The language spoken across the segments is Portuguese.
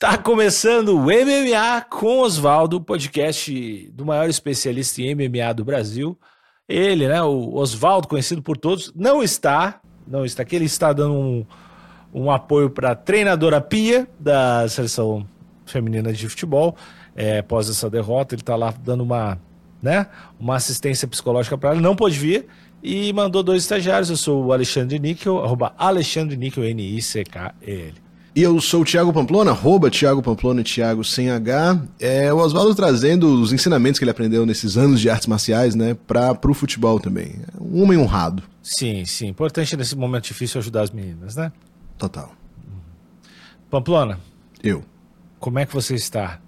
Está começando o MMA com Oswaldo, podcast do maior especialista em MMA do Brasil. Ele, né, o Oswaldo, conhecido por todos, não está, não está aqui, ele está dando um, um apoio para a treinadora Pia da seleção feminina de futebol. É, após essa derrota, ele está lá dando uma, né, uma assistência psicológica para ela. Não pôde vir e mandou dois estagiários. Eu sou o Alexandre Níquel, arroba Alexandre Níquel, N-I-C-K-E-L. E eu sou o Thiago Pamplona, arroba Thiago Pamplona, Thiago sem H. É o Oswaldo trazendo os ensinamentos que ele aprendeu nesses anos de artes marciais, né, para o futebol também. Um homem honrado. Sim, sim. Importante nesse momento difícil ajudar as meninas, né? Total. Pamplona. Eu. Como é que você está?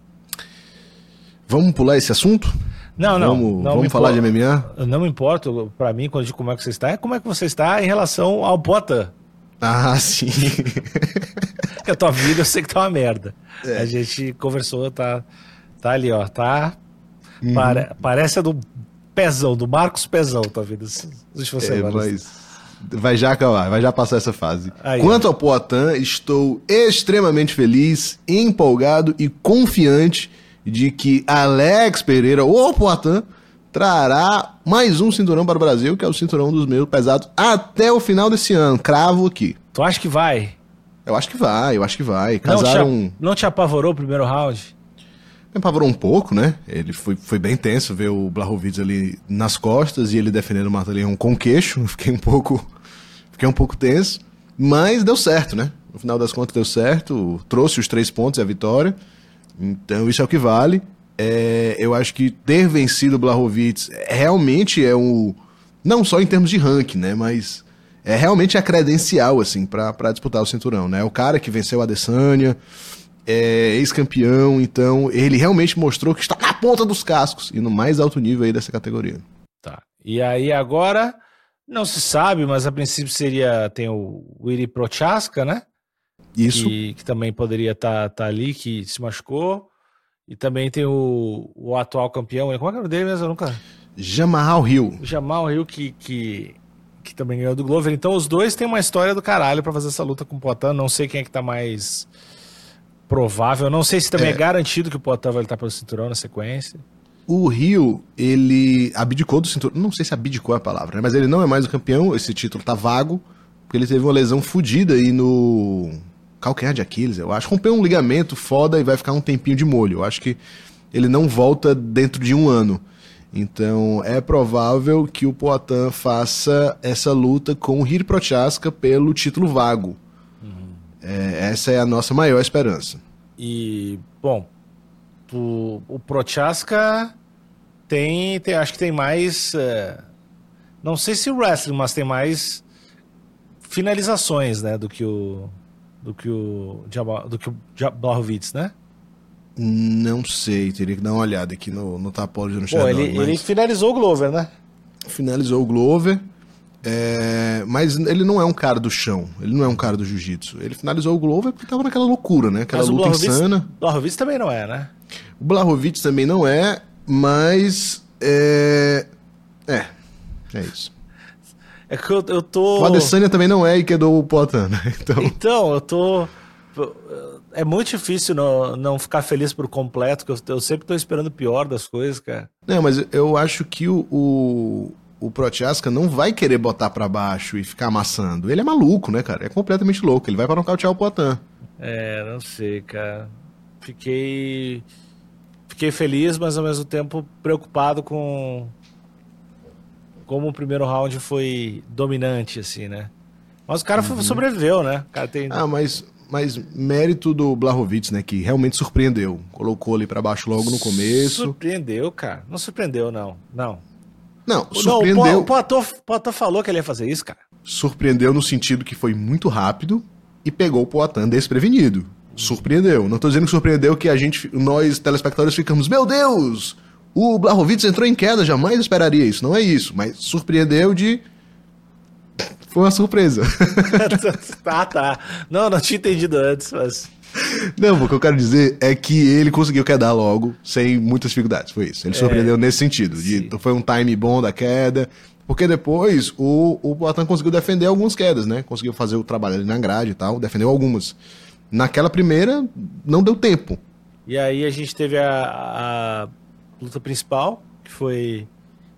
Vamos pular esse assunto? Não, não. Vamos, não vamos falar de MMA? Não me importo, para mim, quando eu digo como é que você está, é como é que você está em relação ao Potan. Ah, sim. a tua vida eu sei que tá uma merda. É. A gente conversou, tá, tá ali, ó. Tá. Uhum. Pare, parece a do Pezão, do Marcos Pezão, tua vida. Deixa você é, mas vai já acabar, vai já passar essa fase. Aí, Quanto ao Poitin, estou extremamente feliz, empolgado e confiante de que Alex Pereira, ou Poitin, trará mais um cinturão para o Brasil, que é o cinturão dos meus pesados, até o final desse ano. Cravo aqui. Tu acha que vai? Eu acho que vai, eu acho que vai. Casaram... Não te, não te apavorou o primeiro round? Me apavorou um pouco, né? Ele foi, foi bem tenso ver o Blahovic ali nas costas e ele defendendo o Mataleão com queixo. Fiquei um pouco. Fiquei um pouco tenso. Mas deu certo, né? No final das contas deu certo. Trouxe os três pontos e a vitória. Então isso é o que vale. É, eu acho que ter vencido o Blahovic realmente é um. Não só em termos de ranking, né? Mas é realmente a credencial, assim, para disputar o cinturão, né? O cara que venceu a Adesanya, é ex-campeão, então ele realmente mostrou que está na ponta dos cascos e no mais alto nível aí dessa categoria. Tá. E aí agora, não se sabe, mas a princípio seria, tem o Willy Prochaska, né? Isso. Que, que também poderia estar tá, tá ali, que se machucou. E também tem o, o atual campeão, como é que é o dele mesmo? Eu nunca... Jamal Hill. Jamal Hill que, que, que também ganhou do Glover. Então os dois têm uma história do caralho para fazer essa luta com o Poitin. Não sei quem é que tá mais provável. Não sei se também é, é garantido que o Poitin vai lutar pelo cinturão na sequência. O Rio, ele abdicou do cinturão. Não sei se abdicou é a palavra, né? mas ele não é mais o campeão. Esse título tá vago. Porque ele teve uma lesão fodida aí no calcanhar de Aquiles, eu acho. Rompeu um ligamento foda e vai ficar um tempinho de molho. Eu acho que ele não volta dentro de um ano. Então é provável que o Poitin faça essa luta com o Hir Prochaska pelo título vago. Uhum. É, essa é a nossa maior esperança. E, bom, o, o Prochaska tem, tem, acho que tem mais. É, não sei se o wrestling, mas tem mais finalizações, né, do que o, do que o do que o Blachowicz, né? Não sei, teria que dar uma olhada aqui no, no Tapology no Shadow. Ele, mas... ele finalizou o Glover, né? Finalizou o Glover, é... mas ele não é um cara do chão, ele não é um cara do jiu-jitsu. Ele finalizou o Glover porque tava naquela loucura, né? Aquela mas luta insana. O Blachowicz também não é, né? O Blachowicz também não é, mas é... É, é isso. É que eu, eu tô. O Adesanya também não é e quedou o Poitin, né? Então... então, eu tô. É muito difícil não, não ficar feliz por completo, que eu, eu sempre tô esperando o pior das coisas, cara. Não, mas eu acho que o, o, o Prochaska não vai querer botar para baixo e ficar amassando. Ele é maluco, né, cara? É completamente louco. Ele vai para nocautear o Poitin. É, não sei, cara. Fiquei. Fiquei feliz, mas ao mesmo tempo preocupado com como o primeiro round foi dominante, assim, né? Mas o cara uhum. sobreviveu, né? O cara tem... Ah, mas, mas mérito do Blahovic, né? Que realmente surpreendeu. Colocou ali para baixo logo no começo. Surpreendeu, cara. Não surpreendeu, não. Não. Não, surpreendeu. Não, o Poitin falou que ele ia fazer isso, cara. Surpreendeu no sentido que foi muito rápido e pegou o Poitin desprevenido. Surpreendeu. Não tô dizendo que surpreendeu que a gente, nós telespectadores ficamos, meu Deus! O Blahovic entrou em queda, jamais esperaria isso. Não é isso, mas surpreendeu de. Foi uma surpresa. tá, tá. Não, não tinha entendido antes, mas. Não, o que eu quero dizer é que ele conseguiu quedar logo, sem muitas dificuldades. Foi isso. Ele é, surpreendeu nesse sentido. De, foi um time bom da queda. Porque depois o, o Poitin conseguiu defender algumas quedas, né? Conseguiu fazer o trabalho ali na grade e tal, defendeu algumas. naquela primeira não deu tempo. E aí a gente teve a, a luta principal, que foi.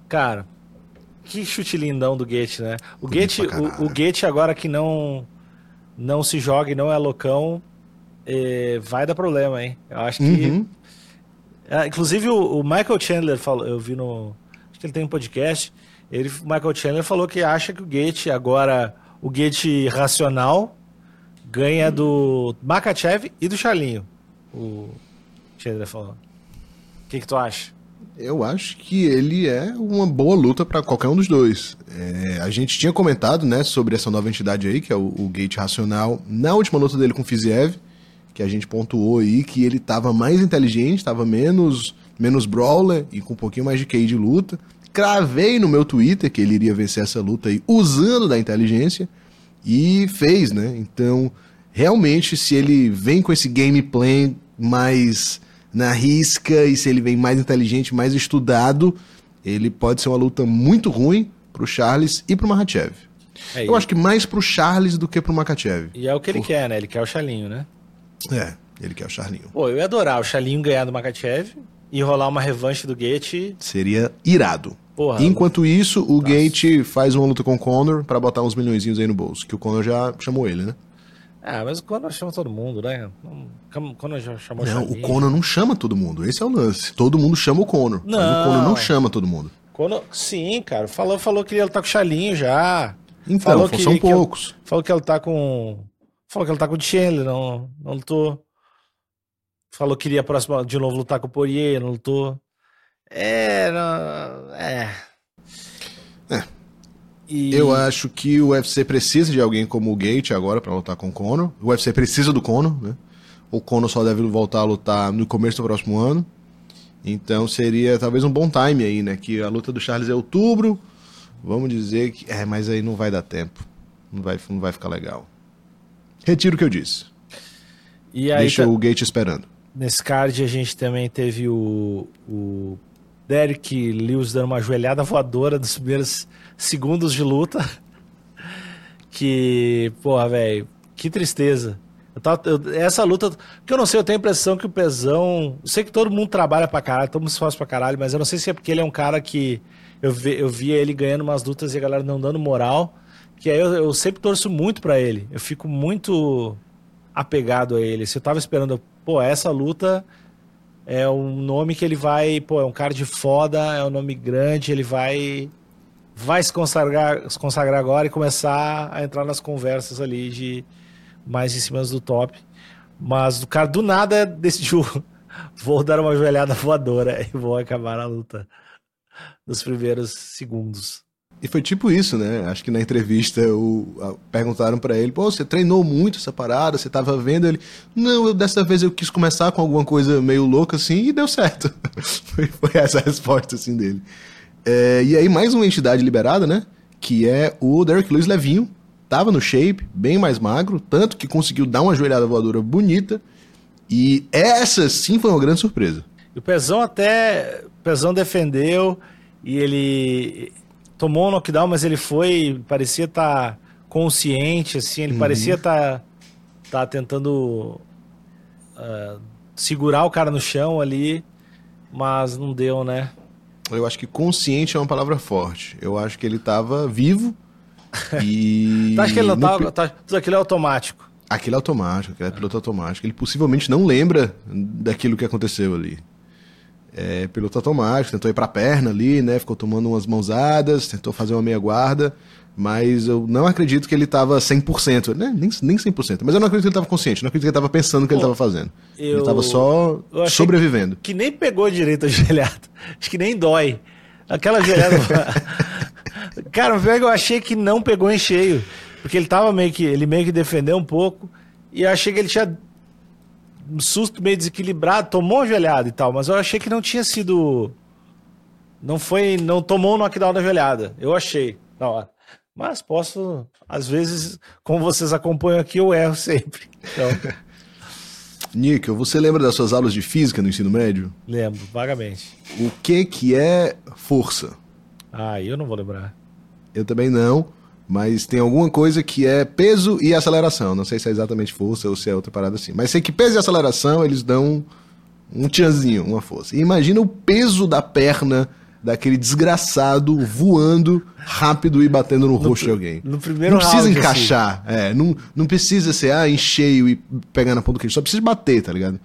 Cara, que chute lindão do Gate, né? O Gate, o, o Gate agora que não não se joga e não é loucão, é, vai dar problema, hein? Eu acho que. Uhum. É, inclusive o, o, Michael Chandler falou, eu vi no. Acho que ele tem um podcast. Ele, o Michael Chandler falou que acha que o Gate agora, o Gate racional, ganha do Makachev e do Charlinho. O Chandler falou. Que, que tu acha? Eu acho que ele é uma boa luta para qualquer um dos dois. É, a gente tinha comentado né, sobre essa nova entidade aí, que é o, o Gate Racional, na última luta dele com o Fiziev, que a gente pontuou aí que ele estava mais inteligente, estava menos, menos brawler e com um pouquinho mais de QI de luta. Cravei no meu Twitter que ele iria vencer essa luta aí usando da inteligência e fez, né? Então, realmente, se ele vem com esse gameplay mais na risca e se ele vem mais inteligente, mais estudado, ele pode ser uma luta muito ruim pro Charles e pro Mahachev. É, eu acho que mais pro Charles do que pro Makachev. E é o que ele Por... quer, né? Ele quer o Charlinho, né? É, ele quer o Charlinho. Pô, eu ia adorar o Charlinho ganhar do Makachev e rolar uma revanche do Gate. Seria irado. Porra, Enquanto isso, o Nossa. Gate faz uma luta com o Conor para botar uns milhões aí no bolso, que o Conor já chamou ele, né? Ah, mas o Conor chama todo mundo, né? O Conor já chamou Não, o Conor não chama todo mundo. Esse é o lance. Todo mundo chama o Conor. Não. Mas o Conor não chama todo mundo. Conor, sim, cara. Falou, falou que ele tá com o Chalinho já. Então, falou que, são poucos. Que, falou que ele tá com. Falou que ele tá com o Chandler, não, não lutou. Falou que iria próximo, de novo lutar com o Poirier, não lutou. É, não. É, e... Eu acho que o UFC precisa de alguém como o Gate agora para lutar com o Conor. O UFC precisa do Conor, né? O Conor só deve voltar a lutar no começo do próximo ano. Então seria talvez um bom time aí, né? Que a luta do Charles é outubro. Vamos dizer que. É, mas aí não vai dar tempo. Não vai, não vai ficar legal. Retiro o que eu disse. Deixa tá... o Gate esperando. Nesse card a gente também teve o, o Derek Lewis dando uma joelhada voadora nos primeiros segundos de luta. Que, porra, velho, que tristeza. Eu tava, eu, essa luta, que eu não sei, eu tenho a impressão que o Pezão. Eu sei que todo mundo trabalha pra caralho, todo mundo se esforça pra caralho, mas eu não sei se é porque ele é um cara que. Eu, vi, eu via ele ganhando umas lutas e a galera não dando moral. Que aí eu, eu sempre torço muito para ele. Eu fico muito apegado a ele. Se eu tava esperando, pô, essa luta é um nome que ele vai, pô, é um cara de foda, é um nome grande, ele vai vai se consagrar, se consagrar agora e começar a entrar nas conversas ali de mais em cima do top. Mas o cara do nada decidiu vou dar uma joelhada voadora e vou acabar a luta nos primeiros segundos. E foi tipo isso, né? Acho que na entrevista o, a, perguntaram para ele: pô, você treinou muito essa parada? Você tava vendo? Ele: não, eu, dessa vez eu quis começar com alguma coisa meio louca assim e deu certo. foi, foi, essa a resposta assim dele. É, e aí, mais uma entidade liberada, né? Que é o Derek Lewis Levinho. Tava no shape, bem mais magro, tanto que conseguiu dar uma joelhada voadora bonita. E essa sim foi uma grande surpresa. E o Pezão até. O Pezão defendeu e ele tomou um knockdown, mas ele foi, parecia estar tá consciente, assim, ele uhum. parecia estar tá, tá tentando uh, segurar o cara no chão ali, mas não deu, né? Eu acho que consciente é uma palavra forte. Eu acho que ele estava vivo e. tu acha que ele não tava. Tá, tudo aquilo é automático. Aquilo é automático, aquilo é piloto automático. Ele possivelmente não lembra daquilo que aconteceu ali é, piloto automático, tentou ir para a perna ali, né? Ficou tomando umas mãozadas, tentou fazer uma meia guarda, mas eu não acredito que ele estava 100%, né? Nem, nem 100%, mas eu não acredito que ele estava consciente, não acredito que ele estava pensando o que Pô, ele estava fazendo. Eu... Ele estava só sobrevivendo. Que, que, nem pegou direito a gelada. Acho que nem dói. Aquela gelada. Cara, eu achei que não pegou em cheio, porque ele tava meio que ele meio que defendeu um pouco e eu achei que ele tinha susto meio desequilibrado, tomou uma joelhada e tal, mas eu achei que não tinha sido. Não foi. Não tomou o knockdown da joelhada. Eu achei na hora. Mas posso, às vezes, como vocês acompanham aqui, eu erro sempre. Então... Níquel, você lembra das suas aulas de física no ensino médio? Lembro, vagamente. O que que é força? Ah, eu não vou lembrar. Eu também não, Mas tem alguma coisa que é peso e aceleração. Não sei se é exatamente força ou se é outra parada assim. Mas sei que peso e aceleração eles dão um tchanzinho, uma força. E imagina o peso da perna daquele desgraçado voando rápido e batendo no, no rosto de alguém. No primeiro Não precisa round, encaixar, assim. é, não, não precisa ser ah, em cheio e pegar na ponta do queijo, só precisa bater, tá ligado?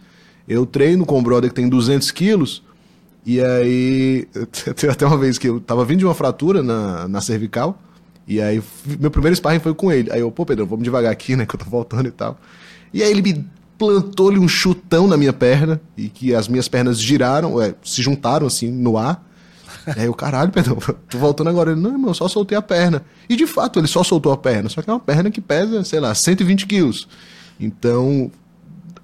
Eu treino com um brother que tem 200 quilos e aí teve até uma vez que eu tava vindo de uma fratura na, na cervical e aí meu primeiro sparring foi com ele. Aí eu, pô Pedro, vamos devagar aqui, né, que eu tô voltando e tal. E aí ele me plantou-lhe um chutão na minha perna e que as minhas pernas giraram, é, se juntaram assim no ar. Aí eu, caralho, Pedro, tô voltando agora. Ele, não, irmão, eu só soltei a perna. E de fato, ele só soltou a perna, só que é uma perna que pesa, sei lá, 120 quilos. Então,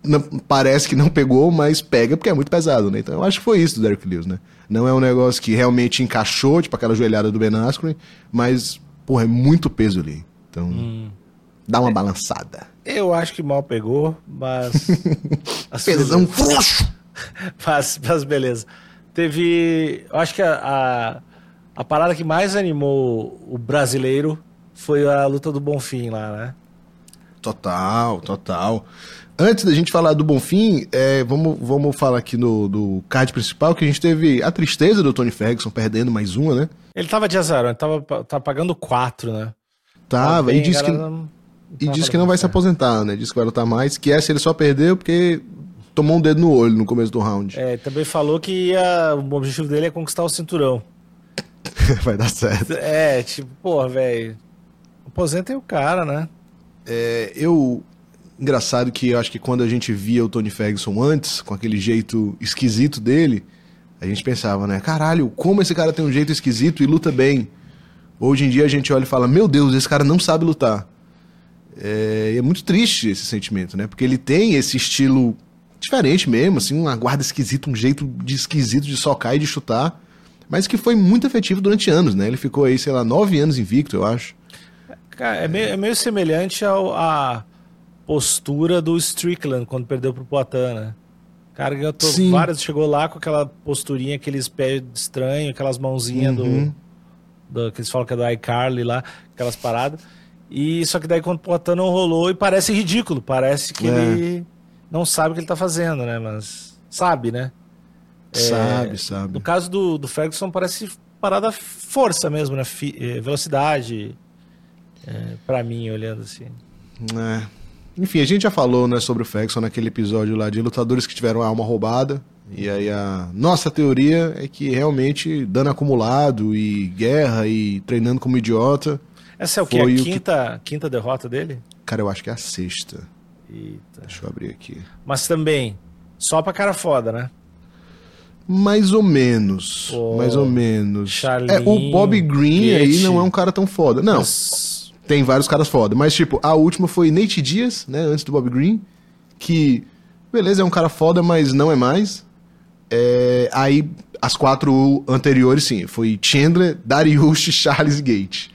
não, parece que não pegou, mas pega porque é muito pesado, né? Então eu acho que foi isso do Derrick Lewis, né? Não é um negócio que realmente encaixou, tipo aquela joelhada do Ben Askren, mas, porra, é muito peso ali. Então, hum. dá uma balançada. Eu acho que mal pegou, mas. Pesão frouxo! mas, mas beleza. Teve. Eu acho que a, a, a, parada que mais animou o brasileiro foi a luta do Bonfim lá, né? Total, total. Antes da gente falar do Bonfim, é, vamos, vamos falar aqui no, do card principal, que a gente teve a tristeza do Tony Ferguson perdendo mais uma, né? Ele tava de azar, ele tava, tava pagando quatro, né? Tava, bem, e disse que, não, e disse que não vai se aposentar, né? Disse que vai lutar mais, que essa ele só perdeu porque tomou um dedo no olho no começo do round. É, também falou que ia, o objetivo dele é conquistar o cinturão. vai dar certo. É, tipo, porra, velho, aposentem o cara, né? É, eu engraçado que eu acho que quando a gente via o Tony Ferguson antes, com aquele jeito esquisito dele, a gente pensava, né? Caralho, como esse cara tem um jeito esquisito e luta bem. Hoje em dia a gente olha e fala, meu Deus, esse cara não sabe lutar. É, é muito triste esse sentimento, né? Porque ele tem esse estilo diferente mesmo, assim, uma guarda esquisita, um jeito de esquisito de socar e de chutar, mas que foi muito efetivo durante anos, né? Ele ficou aí, sei lá, nove anos invicto, eu acho. Cara, é meio, é meio semelhante ao, a postura do Strickland quando perdeu pro Poitin, né? Cara, ganhou várias, chegou lá com aquela posturinha, aqueles pés estranhos, aquelas mãozinhas uhum. do, do. que eles falam que é do iCarly lá, aquelas paradas. E só que daí quando o Poitin não rolou e parece ridículo, parece que é. ele não sabe o que ele tá fazendo, né? Mas sabe, né? É, sabe, sabe. No caso do, do Ferguson parece parada força mesmo, né? Eh, velocidade, é, para mim, olhando assim. É. Enfim, a gente já falou né, sobre o Ferguson naquele episódio lá de lutadores que tiveram a alma roubada. E aí a nossa teoria é que realmente dano acumulado e guerra e treinando como idiota. Essa é o que? A quinta, que... quinta derrota dele? Cara, eu acho que é a sexta. Eita. Deixa eu abrir aqui. Mas também, só pra cara foda, né? Mais ou menos. Mais ou menos. Charlene, é, o Bob Green aí não é um cara tão foda. Não. Mas tem vários caras foda. Mas, tipo, a última foi Nate Diaz, né? Antes do Bob Green. Que, beleza, é um cara foda, mas não é mais. É, aí, as quatro anteriores, sim. Foi Chandler, Darius, Charles e Gate.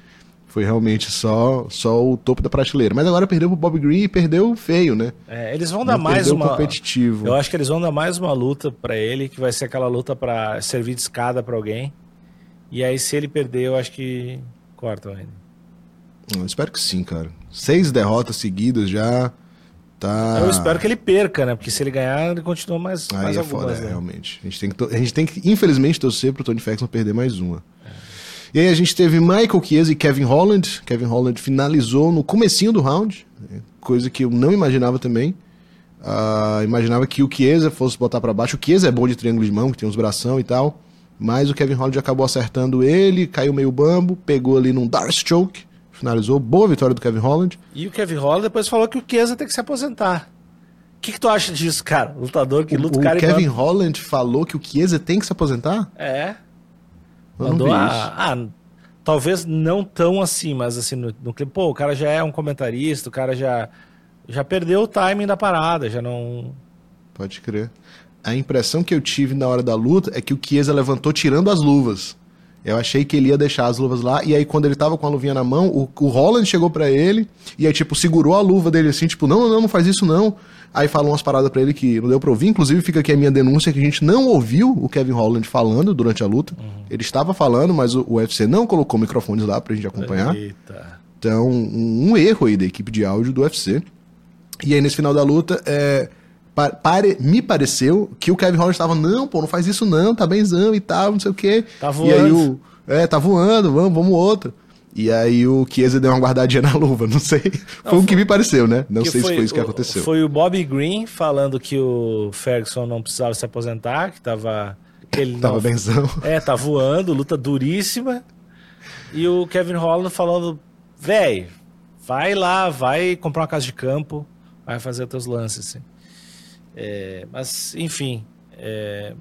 Foi realmente só, só o topo da prateleira. Mas agora perdeu pro Bob Green e perdeu feio, né? É, eles vão dar não mais uma. competitivo. Eu acho que eles vão dar mais uma luta para ele, que vai ser aquela luta para servir de escada para alguém. E aí, se ele perder, eu acho que cortam ele. Eu espero que sim, cara. Seis derrotas seguidas já. Tá... Eu espero que ele perca, né? Porque se ele ganhar, ele continua mais, Aí mais é algumas, foda, é, né? realmente. A gente, tem que a gente tem que, infelizmente, torcer pro Tony Ferguson perder mais uma. É. E aí a gente teve Michael Chiesa e Kevin Holland. Kevin Holland finalizou no comecinho do round, né? coisa que eu não imaginava também. Uh, imaginava que o Chiesa fosse botar para baixo. O Chiesa é bom de triângulo de mão, que tem uns bração e tal. Mas o Kevin Holland acabou acertando ele, caiu meio bambo, pegou ali num Dark Stroke finalizou. Boa vitória do Kevin Holland. E o Kevin Holland depois falou que o Chiesa tem que se aposentar. O que, que tu acha disso, cara? Lutador que luta o, o cara O Kevin Holland falou que o Chiesa tem que se aposentar? É. Eu Mandou a, ah, talvez não tão assim, mas assim, no, no clipe, pô, o cara já é um comentarista, o cara já, já perdeu o timing da parada, já não. Pode crer. A impressão que eu tive na hora da luta é que o Chiesa levantou tirando as luvas. Eu achei que ele ia deixar as luvas lá, e aí quando ele tava com a luvinha na mão, o, o Holland chegou para ele, e aí, tipo, segurou a luva dele assim, tipo, não, não, não faz isso não. Aí falou umas paradas para ele que não deu pra ouvir, inclusive fica aqui a minha denúncia que a gente não ouviu o Kevin Holland falando durante a luta. Uhum. Ele estava falando, mas o, o UFC não colocou microfones lá pra gente acompanhar. Eita. Então, um, um erro aí da equipe de áudio do UFC. E aí, nesse final da luta, é, pare, me pareceu que o Kevin Holland estava, não, pô, não faz isso não, tá benzão e tal, não sei o quê. Tá voando. E aí o, é, tá voando, vamos, vamos outro. E aí o Chiesa deu uma guardadinha na luva, não sei. Não, foi o que me pareceu, né? Não sei se foi isso que aconteceu. Foi o Bobby Green falando que o Ferguson não precisava se aposentar, que tava... Que ele tava não, benzão. É, tá voando, luta duríssima. E o Kevin Holland falando, véi, vai lá, vai comprar uma casa de campo, vai fazer os teus lances, assim. É, mas, enfim, é,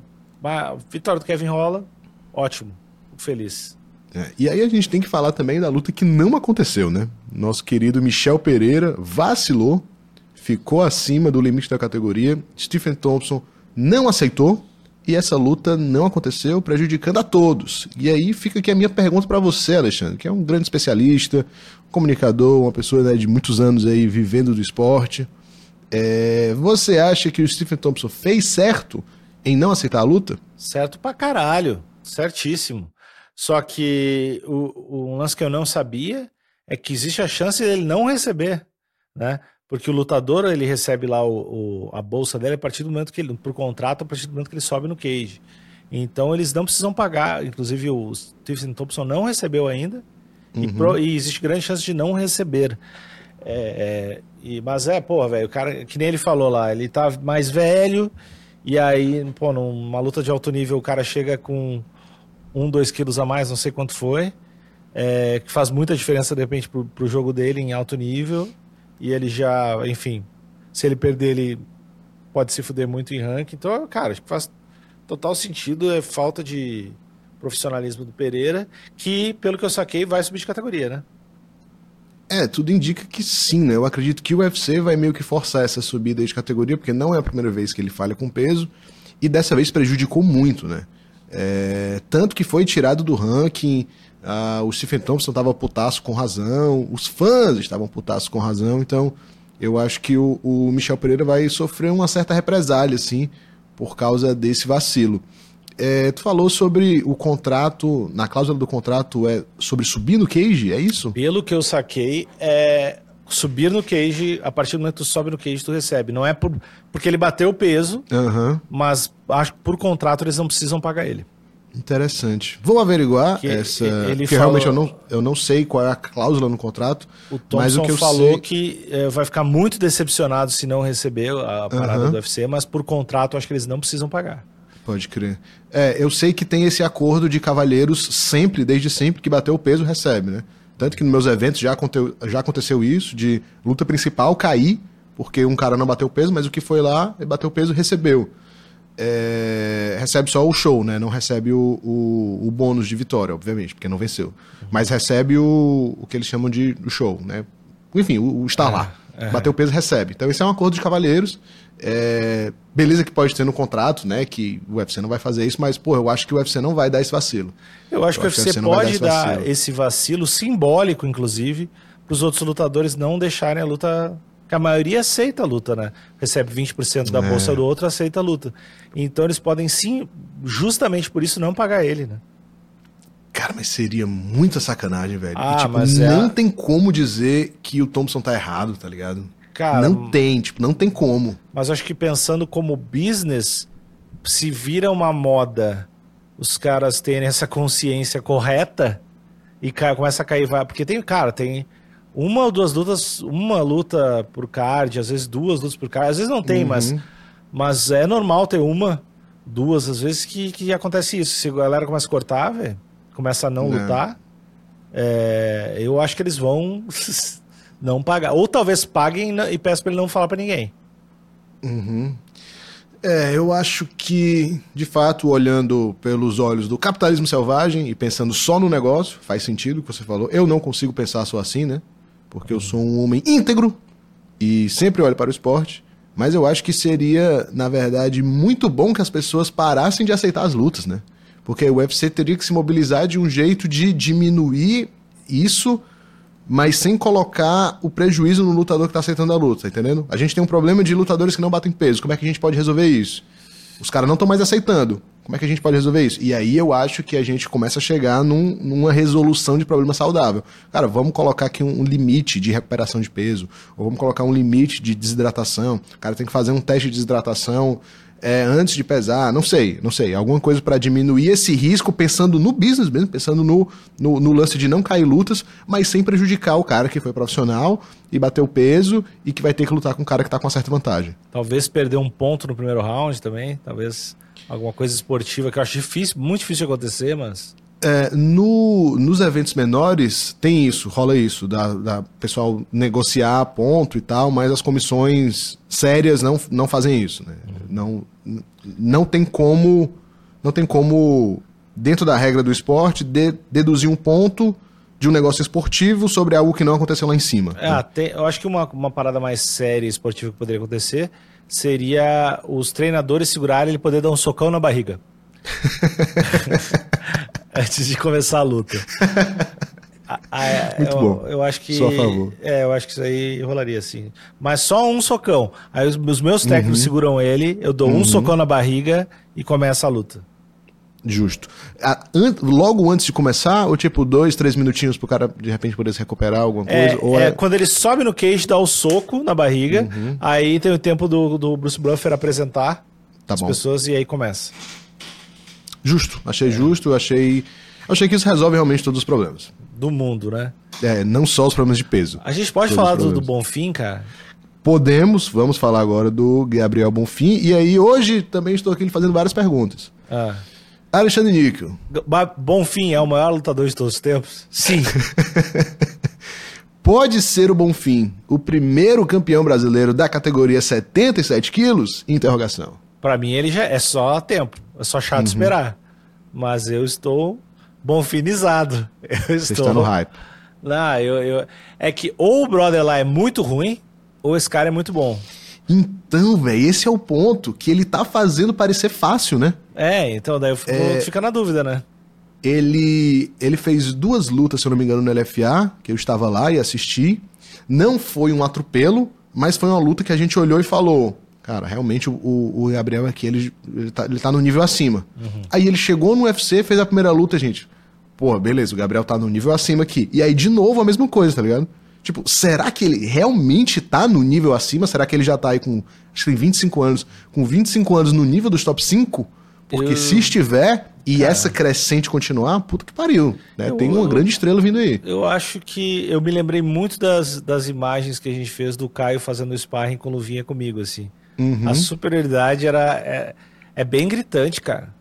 vitória do Kevin Holland, ótimo, feliz. É, e aí a gente tem que falar também da luta que não aconteceu, né? Nosso querido Michel Pereira vacilou, ficou acima do limite da categoria. Stephen Thompson não aceitou e essa luta não aconteceu, prejudicando a todos. E aí fica aqui a minha pergunta para você, Alexandre, que é um grande especialista, comunicador, uma pessoa né, de muitos anos aí vivendo do esporte. É, você acha que o Stephen Thompson fez certo em não aceitar a luta? Certo pra caralho, certíssimo. Só que o, o lance que eu não sabia é que existe a chance dele não receber, né? Porque o lutador ele recebe lá o, o, a bolsa dele a partir do momento que ele, por contrato, a partir do momento que ele sobe no cage. Então eles não precisam pagar. Inclusive o Stephen Thompson não recebeu ainda uhum. e, pro, e, existe grande chance de não receber. É, é, e, mas é, pô, velho, o cara, que nem ele falou lá, ele tá mais velho e aí, pô, numa luta de alto nível o cara chega com um, dois quilos a mais, não sei quanto foi, é, que faz muita diferença de repente pro, pro jogo dele em alto nível. E ele já, enfim, se ele perder, ele pode se fuder muito em ranking. Então, cara, acho que faz total sentido, é falta de profissionalismo do Pereira, que, pelo que eu saquei, vai subir de categoria, né? É, tudo indica que sim, né? Eu acredito que o UFC vai meio que forçar essa subida de categoria, porque não é a primeira vez que ele falha com peso, e dessa vez prejudicou muito, né? É, tanto que foi tirado do ranking, uh, o Stephen Thompson estava putaço com razão, os fãs estavam putaço com razão, então eu acho que o, o, Michel Pereira vai sofrer uma certa represália, assim, por causa desse vacilo. É, tu falou sobre o contrato, na cláusula do contrato é sobre subir no cage, é isso? Pelo que eu saquei, é subir no cage, a partir do momento que tu sobe no cage, tu recebe. Não é por, porque ele bateu o peso, uhum. mas acho que por contrato eles não precisam pagar ele. Interessante. Vou averiguar que essa. Ele porque falou... realmente eu não, eu não sei qual é a cláusula no contrato. O Thompson mas o que eu falou sei... que é, vai ficar muito decepcionado se não receber a parada uhum. do UFC, mas por contrato acho que eles não precisam pagar. Pode crer. É, eu sei que tem esse acordo de cavalheiros sempre, desde sempre, que bateu o peso recebe, né? Tanto que nos meus eventos já, aconteceu, já aconteceu isso, de luta principal cair, porque um cara não bateu o peso, mas o que foi lá, bateu o peso recebeu. É, recebe só o show, né? Não recebe o, o, o, bônus de vitória, obviamente, porque não venceu. Mas recebe o, o que eles chamam de show, né? Enfim, o, o estar é, lá. É. Bateu o peso, recebe. Então, esse é um acordo de cavalheiros. É, beleza que pode ter no contrato, né? Que o UFC não vai fazer isso, mas, pô, eu acho que o UFC não vai dar esse vacilo. Eu acho eu que o UFC, pode dar, dar esse, esse vacilo, simbólico, inclusive, para os outros lutadores não deixarem a luta. Que a maioria aceita a luta, né? Recebe 20% da é. bolsa do outro, aceita a luta. Então eles podem sim, justamente por isso, não pagar ele, né? Cara, mas seria muita sacanagem, velho. Ah, e, tipo, mas não é... tem como dizer que o Thompson tá errado, tá ligado? Cara, não tem, tipo, não tem como. Mas acho que pensando como business, se vira uma moda os caras terem essa consciência correta e começa a cair, vai, porque tem, cara, tem uma ou duas lutas, uma luta por card, às vezes duas lutas por card, às vezes não tem, uhum. mas, mas é normal ter uma, duas, às vezes que, que acontece isso. Se a galera começa a cortar, velho, começa a não, não. lutar, é, eu acho que eles vão não pagar. Ou talvez paguem e peçam para ele não falar para ninguém. Uhum. É, eu acho que, de fato, olhando pelos olhos do capitalismo selvagem e pensando só no negócio, faz sentido o que você falou. Eu não consigo pensar só assim, né? Porque eu sou um homem íntegro e sempre olho para o esporte. Mas eu acho que seria, na verdade, muito bom que as pessoas parassem de aceitar as lutas, né? Porque o UFC teria que se mobilizar de um jeito de diminuir isso mas sem colocar o prejuízo no lutador que está aceitando a luta, tá entendendo? A gente tem um problema de lutadores que não batem peso. Como é que a gente pode resolver isso? Os caras não estão mais aceitando. Como é que a gente pode resolver isso? E aí eu acho que a gente começa a chegar num, numa resolução de problema saudável. Cara, vamos colocar aqui um, um limite de recuperação de peso, ou vamos colocar um limite de desidratação. O cara tem que fazer um teste de desidratação é, antes de pesar, não sei, não sei, alguma coisa para diminuir esse risco, pensando no business mesmo, pensando no, no, no, lance de não cair lutas, mas sem prejudicar o cara que foi profissional e bateu peso e que vai ter que lutar com um cara que tá com uma certa vantagem. Talvez perder um ponto no primeiro round também, talvez alguma coisa esportiva que eu acho difícil, muito difícil de acontecer, mas. É, no, nos eventos menores tem isso, rola isso, da, da pessoal negociar ponto e tal, mas as comissões sérias não, não fazem isso. Né? Não, não tem como. Não tem como, dentro da regra do esporte, de, deduzir um ponto de um negócio esportivo sobre algo que não aconteceu lá em cima. É, né? tem, eu acho que uma, uma parada mais séria esportiva que poderia acontecer seria os treinadores segurarem ele poder dar um socão na barriga. Antes de começar a luta. Muito eu, bom. Eu acho que. Só a favor. É, eu acho que isso aí rolaria assim. Mas só um socão. Aí os, os meus técnicos uhum. seguram ele, eu dou uhum. um socão na barriga e começa a luta. Justo. an logo antes de começar, ou tipo, dois, três minutinhos pro cara de repente poder se recuperar alguma é, coisa? ou é, é, quando ele sobe no cage, dá o soco na barriga, uhum. aí tem o tempo do, do Bruce Buffer apresentar tá as bom. pessoas e aí começa. Justo, achei é. justo, achei. Achei que isso resolve realmente todos os problemas. Do mundo, né? É, não só os problemas de peso. A gente pode falar do, do Bonfim, cara? Podemos, vamos falar agora do Gabriel Bonfim. E aí, hoje também estou aqui fazendo várias perguntas. Ah. Alexandre Níquel. Bonfim é o maior lutador de todos os tempos? Sim. Pode ser o Bonfim o primeiro campeão brasileiro da categoria 77 quilos? Interrogação. Para mim ele já é só tempo, é só chato uhum. esperar. Mas eu estou bonfinizado. Eu Você está no hype. Não, eu, eu... É que ou o brother lá é muito ruim, ou esse cara é muito bom. Então, velho, esse é o ponto que ele tá fazendo parecer fácil, né? É, então daí fico, é... fica na dúvida, né? Ele, ele fez duas lutas, se eu não me engano, no LFA, que eu estava lá e assisti. Não foi um atropelo, mas foi uma luta que a gente olhou e falou: Cara, realmente o, o Gabriel aqui, ele, ele, tá, ele tá no nível acima. Uhum. Aí ele chegou no UFC, fez a primeira luta, gente. Pô, beleza, o Gabriel tá no nível acima aqui. E aí, de novo, a mesma coisa, tá ligado? Tipo, será que ele realmente tá no nível acima? Será que ele já tá aí com. Acho que tem 25 anos. Com 25 anos no nível dos top 5? Porque eu... se estiver e Cara, essa crescente continuar, puta que pariu. Né? Eu, tem uma grande estrela vindo aí. Eu acho que. Eu me lembrei muito das, das imagens que a gente fez do Caio fazendo sparring com luvinha comigo, assim. Uhum. A superioridade era. É, é bem gritante, cara.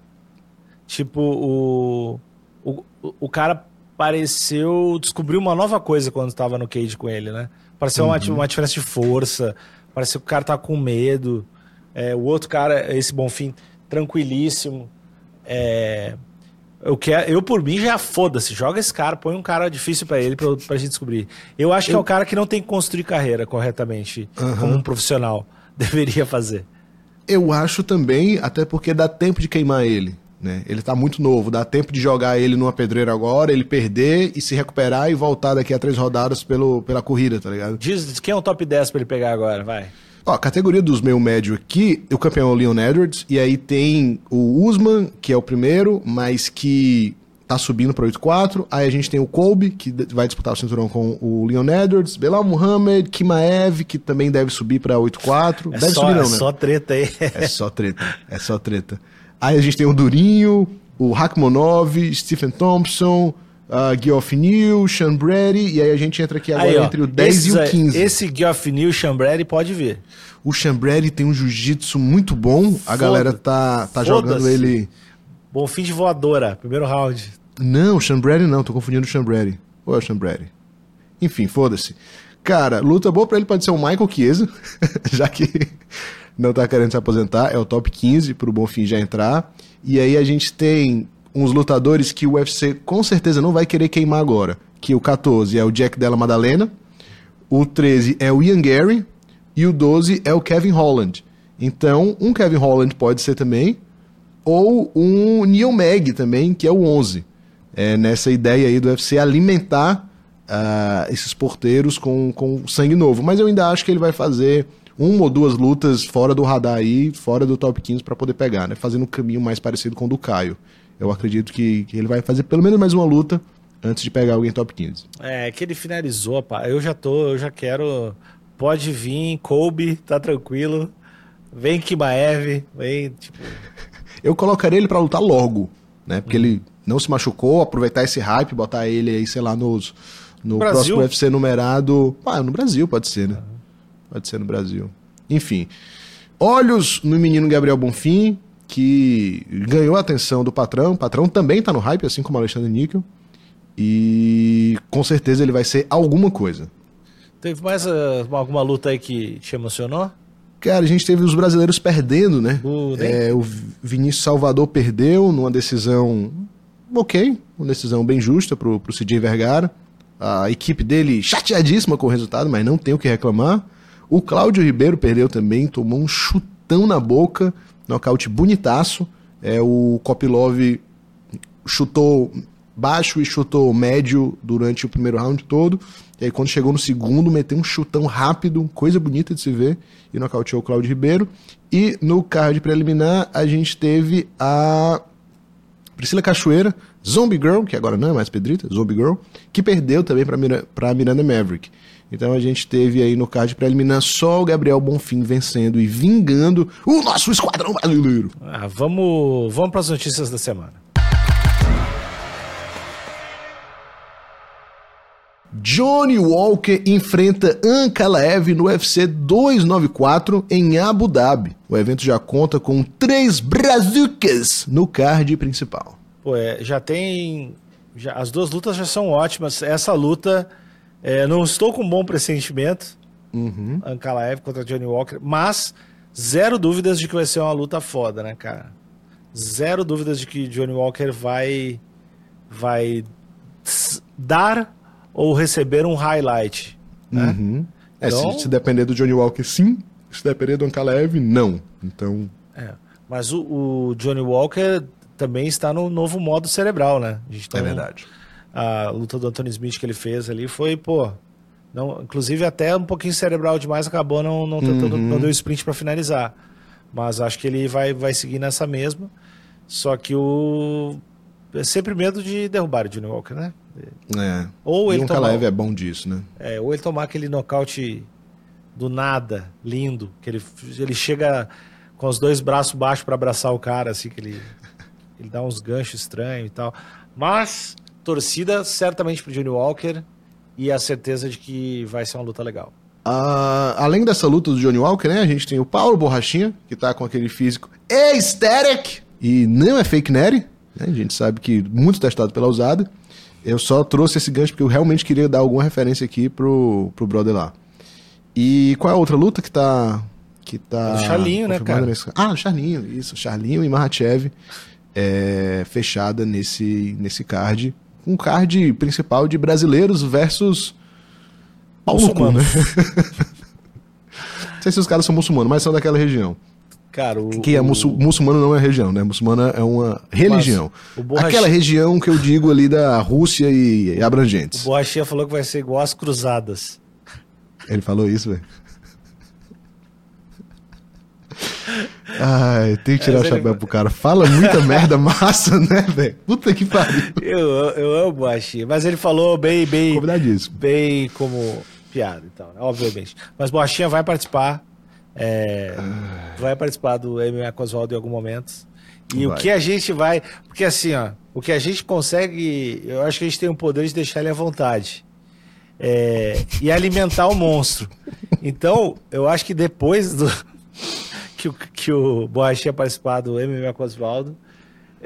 Tipo, o. O, o cara pareceu descobrir uma nova coisa quando estava no cage com ele, né? Pareceu uhum. uma, uma diferença de força, pareceu que o cara tá com medo. É, o outro cara, esse Bonfim, tranquilíssimo. É, eu, quero, eu, por mim, já foda-se. Joga esse cara, põe um cara difícil para ele, pra, pra gente descobrir. Eu acho eu... que é o cara que não tem que construir carreira corretamente, uhum. como um profissional deveria fazer. Eu acho também, até porque dá tempo de queimar ele. Né? Ele está muito novo, dá tempo de jogar ele numa pedreira agora, ele perder e se recuperar e voltar daqui a três rodadas pelo, pela corrida, tá ligado? Diz quem é o top 10 para ele pegar agora, vai. Ó, a categoria dos meio médio aqui, o campeão é o Leon Edwards, e aí tem o Usman, que é o primeiro, mas que tá subindo para 8-4. Aí a gente tem o Colby, que vai disputar o cinturão com o Leon Edwards, Belal Muhammad, Kimaev, que também deve subir para 8-4. É deve só, subir não, é né? só treta aí. É só treta, é só treta. Aí a gente tem o Durinho, o Hakmonov, Stephen Thompson, uh, Geoff New, Sean Brady, e aí a gente entra aqui agora aí, ó, entre o 10 e o 15. Esse Geoff New, Sean Brady, pode ver. O Sean Brady tem um jiu-jitsu muito bom, a galera tá, tá jogando ele... Bom fim de voadora, primeiro round. Não, Brady não, tô confundindo o Brady. Ou é o Brady? Enfim, foda-se. Cara, luta boa pra ele pode ser o Michael Chiesa, já que não tá querendo se aposentar, é o top 15 pro Bonfim já entrar. E aí a gente tem uns lutadores que o UFC com certeza não vai querer queimar agora. Que o 14 é o Jack Della Madalena, o 13 é o Ian Gary e o 12 é o Kevin Holland. Então, um Kevin Holland pode ser também, ou um Neil Mag também, que é o 11. É nessa ideia aí do UFC alimentar uh, esses porteiros com, com sangue novo. Mas eu ainda acho que ele vai fazer uma ou duas lutas fora do radar aí, fora do top 15 para poder pegar, né? Fazendo um caminho mais parecido com o do Caio. Eu acredito que, que, ele vai fazer pelo menos mais uma luta antes de pegar alguém top 15. É, que ele finalizou, pá. Eu já tô, eu já quero. Pode vir, Kobe, tá tranquilo. Vem Kibaev, vem, tipo. Eu colocaria ele para lutar logo, né? Porque ele não se machucou, aproveitar esse hype, botar ele aí, sei lá, nos, no Brasil? próximo UFC numerado. Ah, no Brasil pode ser, né? Pode ser no Brasil. Enfim. Olhos no menino Gabriel Bonfim, que ganhou a atenção do patrão. O patrão também tá no hype, assim como o Alexandre Níquel. E com certeza ele vai ser alguma coisa. Teve mais uh, alguma luta aí que te emocionou? Cara, a gente teve os brasileiros perdendo, né? É, o Vinícius Salvador perdeu numa decisão ok, uma decisão bem justa pro, pro CJ Vergara. A equipe dele chateadíssima com o resultado, mas não tem o que reclamar. O Cláudio Ribeiro perdeu também, tomou um chutão na boca, nocaute bonitaço. É, o Kopilov chutou baixo e chutou médio durante o primeiro round todo. E aí quando chegou no segundo, meteu um chutão rápido, coisa bonita de se ver, e nocauteou o Cláudio Ribeiro. E no card preliminar, a gente teve a Priscila Cachoeira, Zombie Girl, que agora não é mais Pedrita, Zombie Girl, que perdeu também para Miranda Maverick. Então a gente teve aí no card preliminar só o Gabriel Bonfim vencendo e vingando o nosso esquadrão brasileiro. Ah, vamos vamos para as notícias da semana. Johnny Walker enfrenta Ankalaev no UFC 294 em Abu Dhabi. O evento já conta com três brazucas no card principal. Pô, é, já tem. Já, as duas lutas já são ótimas. Essa luta, é, não estou com um bom pressentimento. Uhum. Ankalaev contra Johnny Walker, mas zero dúvidas de que vai ser uma luta foda, né, cara? Zero dúvidas de que Johnny Walker vai vai dar ou receber um highlight. Né? Uhum. É, então... se, se, depender do Johnny Walker, sim. Se depender do Ankalaev, não. Então. É. Mas o, o, Johnny Walker também está no novo modo cerebral, né? Tá é verdade. A luta do Anthony Smith que ele fez ali foi, pô. Não, inclusive até um pouquinho cerebral demais, acabou não, não tentando, uhum. não deu sprint para finalizar. Mas acho que ele vai, vai seguir nessa mesma. Só que o. É sempre medo de derrubar o Johnny Walker, né? É. Ou ele e um tomar, é bom disso, né? É, ou ele tomar aquele nocaute do nada, lindo, que ele, ele chega com os dois braços baixos para abraçar o cara, assim, que ele, ele dá uns ganchos estranhos e tal. Mas, torcida certamente pro Johnny Walker e a certeza de que vai ser uma luta legal. Uh, além dessa luta do Johnny Walker, né, a gente tem o Paulo Borrachinha, que tá com aquele físico aesthetic e não é fake Nery, né, a gente sabe que muito testado pela usada. Eu só trouxe esse gancho porque eu realmente queria dar alguma referência aqui pro, pro brother lá. E qual é a outra luta que tá. Que tá. O Charlinho, né, cara? Nesse... Ah, o Charlinho, isso. Charlinho e Mahachev é, fechada nesse, nesse card. Um card principal de brasileiros versus. Paulo né? Não sei se os caras são muçulmanos, mas são daquela região. Cara, o, que é muçulmano não é região, né? Muçulmana é uma religião. Aquela região que eu digo ali da Rússia e, e abrangentes. O Borrachinha falou que vai ser igual as cruzadas. Ele falou isso, velho. Ai, tem que tirar Mas o chapéu ele... pro cara. Fala muita merda massa, né, velho? Puta que pariu. Eu, eu amo o Borrachinha. Mas ele falou bem, bem. Convidadíssimo. Bem como piada, então, obviamente. Mas Borrachinha vai participar. É, vai participar do MMA com Oswaldo em algum momento. E vai. o que a gente vai. Porque assim, ó, o que a gente consegue. Eu acho que a gente tem o poder de deixar ele à vontade. É, e alimentar o monstro. Então, eu acho que depois do. que, o, que o Borrachinha participar do MMA com Oswaldo.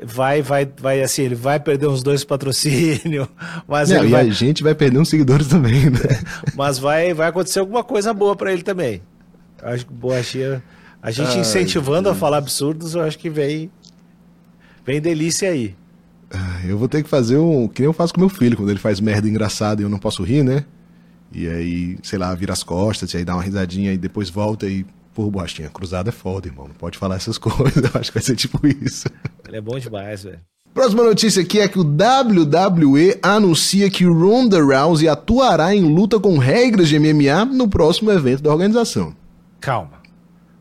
Vai, vai, vai, assim, ele vai perder uns dois patrocínios, mas Não, e vai... a gente vai perder uns seguidores também, né? mas vai, vai acontecer alguma coisa boa para ele também. Acho que Borrachinha. A gente Ai, incentivando Deus. a falar absurdos, eu acho que vem. Vem delícia aí. Eu vou ter que fazer um. Que nem eu faço com meu filho, quando ele faz merda engraçada e eu não posso rir, né? E aí, sei lá, vira as costas, e aí dá uma risadinha e depois volta e. Pô, Borrachinha, cruzada é foda, irmão. Não pode falar essas coisas. Eu acho que vai ser tipo isso. Ele é bom demais, velho. Próxima notícia aqui é que o WWE anuncia que Ronda Rousey atuará em luta com regras de MMA no próximo evento da organização. Calma.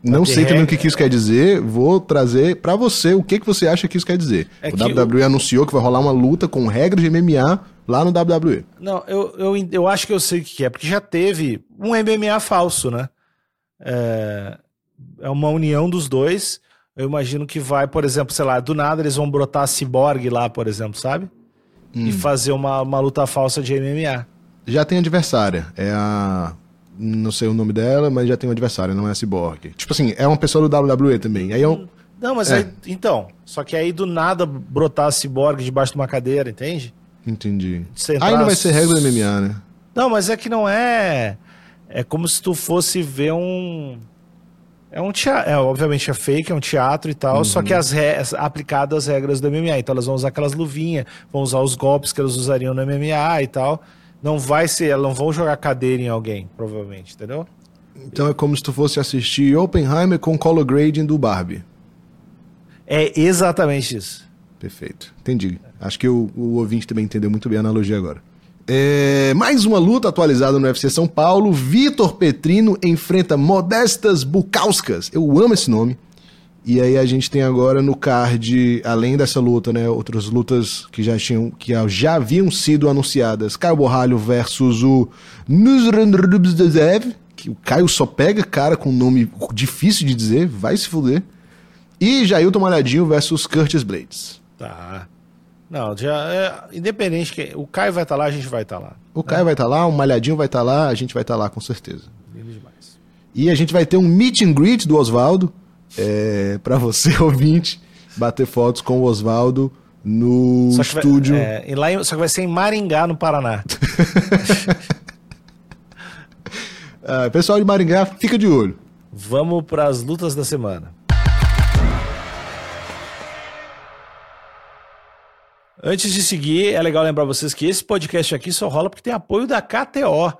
Não sei também o que, que isso quer dizer, vou trazer pra você o que, que você acha que isso quer dizer. É o WWE anunciou que vai rolar uma luta com regras de MMA lá no WWE. Não, eu, eu, eu acho que eu sei o que é, porque já teve um MMA falso, né? É, é uma união dos dois. Eu imagino que vai, por exemplo, sei lá, do nada eles vão brotar Cyborg lá, por exemplo, sabe? E fazer uma, uma luta falsa de MMA. Já tem adversária, é a... Não sei o nome dela, mas já tem uma adversária, não é a Cyborg. Tipo assim, é uma pessoa do WWE também. Aí é um... Não, mas É. aí. Então, só que aí do nada brotar Cyborg debaixo de uma cadeira, entende? Entendi. Entrar Aí não vai ser regra do MMA, né? Não, mas é que não é. É como se tu fosse ver um. É um teatro. É, obviamente é fake, é um teatro e tal, só que as re... as- aplicado às regras do MMA. Então elas vão usar aquelas luvinhas, vão usar os golpes que elas usariam no MMA e tal. Não vai ser, elas não vão jogar cadeira em alguém, provavelmente, entendeu? Então é como se tu fosse assistir Oppenheimer com color grading do Barbie. É exatamente isso. Perfeito. Entendi. Acho que o, o ouvinte também entendeu muito bem a analogia agora. É, mais uma luta atualizada no UFC São Paulo. Vitor Petrino enfrenta Modestas Bukauskas. Eu amo esse nome. E aí a gente tem agora no card, além dessa luta, né, outras lutas que já tinham, que já haviam sido anunciadas. Caio Borralho versus o Nuzrandrubzev, que o Caio só pega cara com nome difícil de dizer, vai se fuder. E Jailton Malhadinho versus Curtis Blades. Tá. Não, já é, independente que o Caio vai estar lá, a gente vai estar lá. O Caio vai estar lá, o Malhadinho vai estar lá, a gente vai estar lá com certeza. Lindo demais. E a gente vai ter um meet and greet do Oswaldo, é, para você ouvinte, bater fotos com o Oswaldo no Só que vai- estúdio. é, e lá em- só que vai ser em Maringá, no Paraná. Ah, pessoal de Maringá, fica de olho. Vamos para as lutas da semana. Antes de seguir, é legal lembrar vocês que esse podcast aqui só rola porque tem apoio da KTO.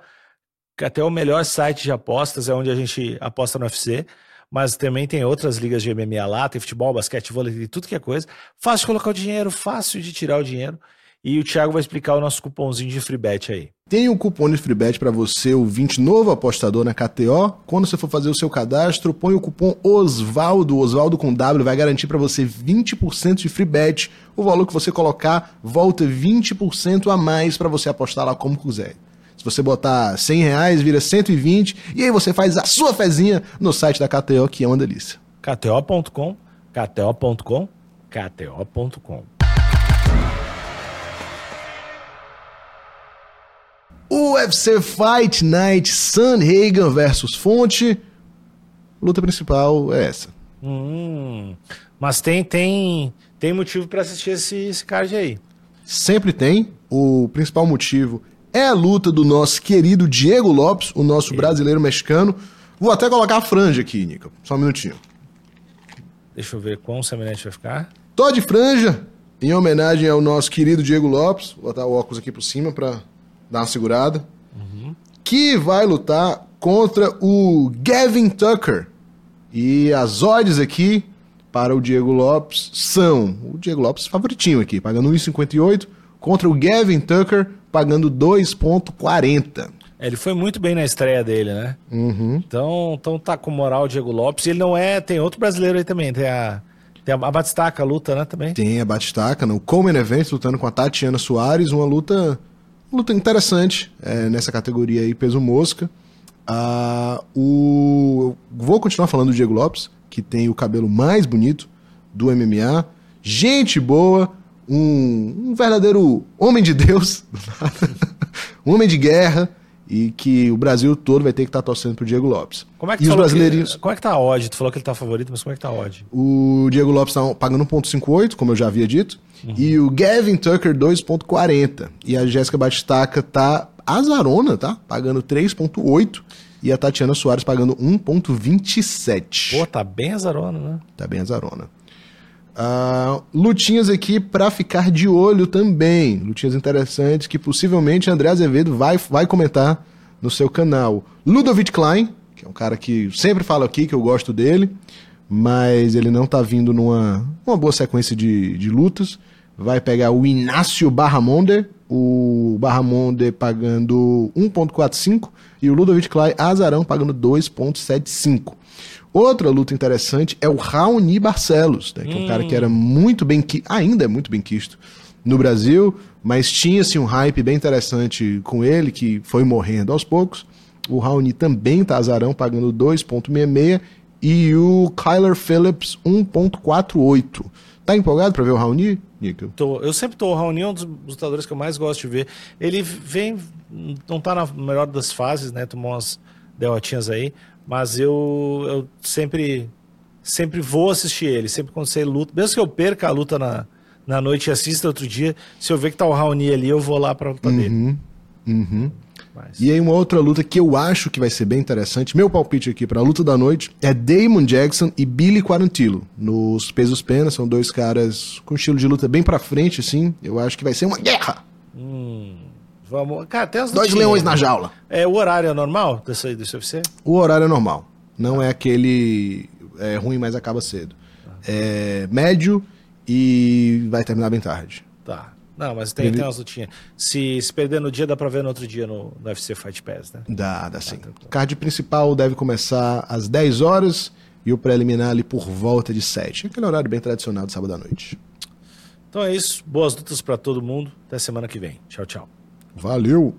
KTO é o melhor site de apostas, é onde a gente aposta no UFC, mas também tem outras ligas de MMA lá, tem futebol, basquete, vôlei, tudo que é coisa. Fácil de colocar o dinheiro, fácil de tirar o dinheiro. E o Thiago vai explicar o nosso cupomzinho de free bet aí. Tem um cupom de FreeBet para você, ouvinte novo apostador na KTO. Quando você for fazer o seu cadastro, põe o cupom OSVALDO, Osvaldo com W, vai garantir para você 20% de FreeBet. O valor que você colocar volta 20% a mais para você apostar lá como quiser. Se você botar 100 reais, vira 120, e aí você faz a sua fezinha no site da KTO, que é uma delícia. KTO.com, KTO.com, KTO.com. UFC Fight Night, Sanhagen versus Fonte. Luta principal é essa. Hum, mas tem, tem, tem motivo para assistir esse, esse card aí. Sempre tem. O principal motivo é a luta do nosso querido Diego Lopes, o nosso brasileiro mexicano. Vou até colocar a franja aqui, Nico. Só um minutinho. Deixa eu ver quão semelhante vai ficar. Tô de franja, em homenagem ao nosso querido Diego Lopes. Vou botar o óculos aqui por cima pra dar uma segurada. Que vai lutar contra o Gavin Tucker. E as odds aqui para o Diego Lopes são o Diego Lopes favoritinho aqui, pagando 1,58 contra o Gavin Tucker pagando 2,40. É, Ele foi muito bem na estreia dele, né? Uhum. Então, então tá com moral o Diego Lopes. Ele não é. Tem outro brasileiro aí também. Tem a, tem a Batistaca, a luta, né? Também. Tem a Batistaca no Coleman Events lutando com a Tatiana Soares, uma luta, luta interessante é, nessa categoria aí, peso mosca. Ah, o, eu vou continuar falando do Diego Lopes, que tem o cabelo mais bonito do MMA. Gente boa, um, um verdadeiro homem de Deus, um homem de guerra, e que o Brasil todo vai ter que estar torcendo pro Diego Lopes. Como é que e os brasileirinhos. Que, como é que tá a odd? Tu falou que ele tá favorito, mas como é que tá a odd? O Diego Lopes tá pagando 1.58, como eu já havia dito. Uhum. E o Gavin Tucker 2.40. E a Jéssica Batistaca tá azarona, tá? Pagando 3.8. E a Tatiana Soares pagando 1.27. Pô, tá bem azarona, né? Tá bem azarona. Ah, lutinhas aqui pra ficar de olho também. Lutinhas interessantes que possivelmente André Azevedo vai, vai comentar no seu canal. Ludovic Klein, que é um cara que sempre falo aqui que eu gosto dele, mas ele não tá vindo numa uma boa sequência de, de lutas. vai pegar o Inácio Barramonde, o Barramonde pagando 1.45 e o Ludovic Clay Azarão pagando 2.75. Outra luta interessante é o Raoni Barcelos, né, que é um cara que era muito bem ainda é muito bem quisto no Brasil, mas tinha-se um hype bem interessante com ele, que foi morrendo aos poucos. O Raoni também tá azarão, pagando 2.66 e o Kyler Phillips 1.48. Tá empolgado para ver o Raoni, Nico? Tô, eu sempre tô. O Raoni é um dos lutadores que eu mais gosto de ver. Ele vem, não tá na melhor das fases, né? Tomou umas derrotinhas aí, mas eu, eu sempre sempre vou assistir ele. Sempre quando você luta, mesmo que eu perca a luta na, na noite e assista outro dia, se eu ver que tá o Raoni ali, eu vou lá pra luta uhum, dele. Uhum. Mas... E aí uma outra luta que eu acho que vai ser bem interessante, meu palpite aqui para a luta da noite é Damon Jackson e Billy Quarantillo. Nos pesos pena, são dois caras com estilo de luta bem para frente assim. Eu acho que vai ser uma guerra. Hum, vamos, cara, tem as Dois leões na jaula. É o horário é normal desse, desse UFC? O horário é normal. Não ah. é aquele é, ruim, mas acaba cedo. Ah. É médio e vai terminar bem tarde. Tá. Não, mas tem, Ele... tem umas lutinhas. Se, se perder no dia, dá pra ver no outro dia no, no UFC Fight Pass, né? Dá, dá sim. O card principal deve começar às 10 horas e o preliminar ali por volta de 7. Aquele horário bem tradicional de sábado à noite. Então é isso. Boas lutas para todo mundo. Até semana que vem. Tchau, tchau. Valeu!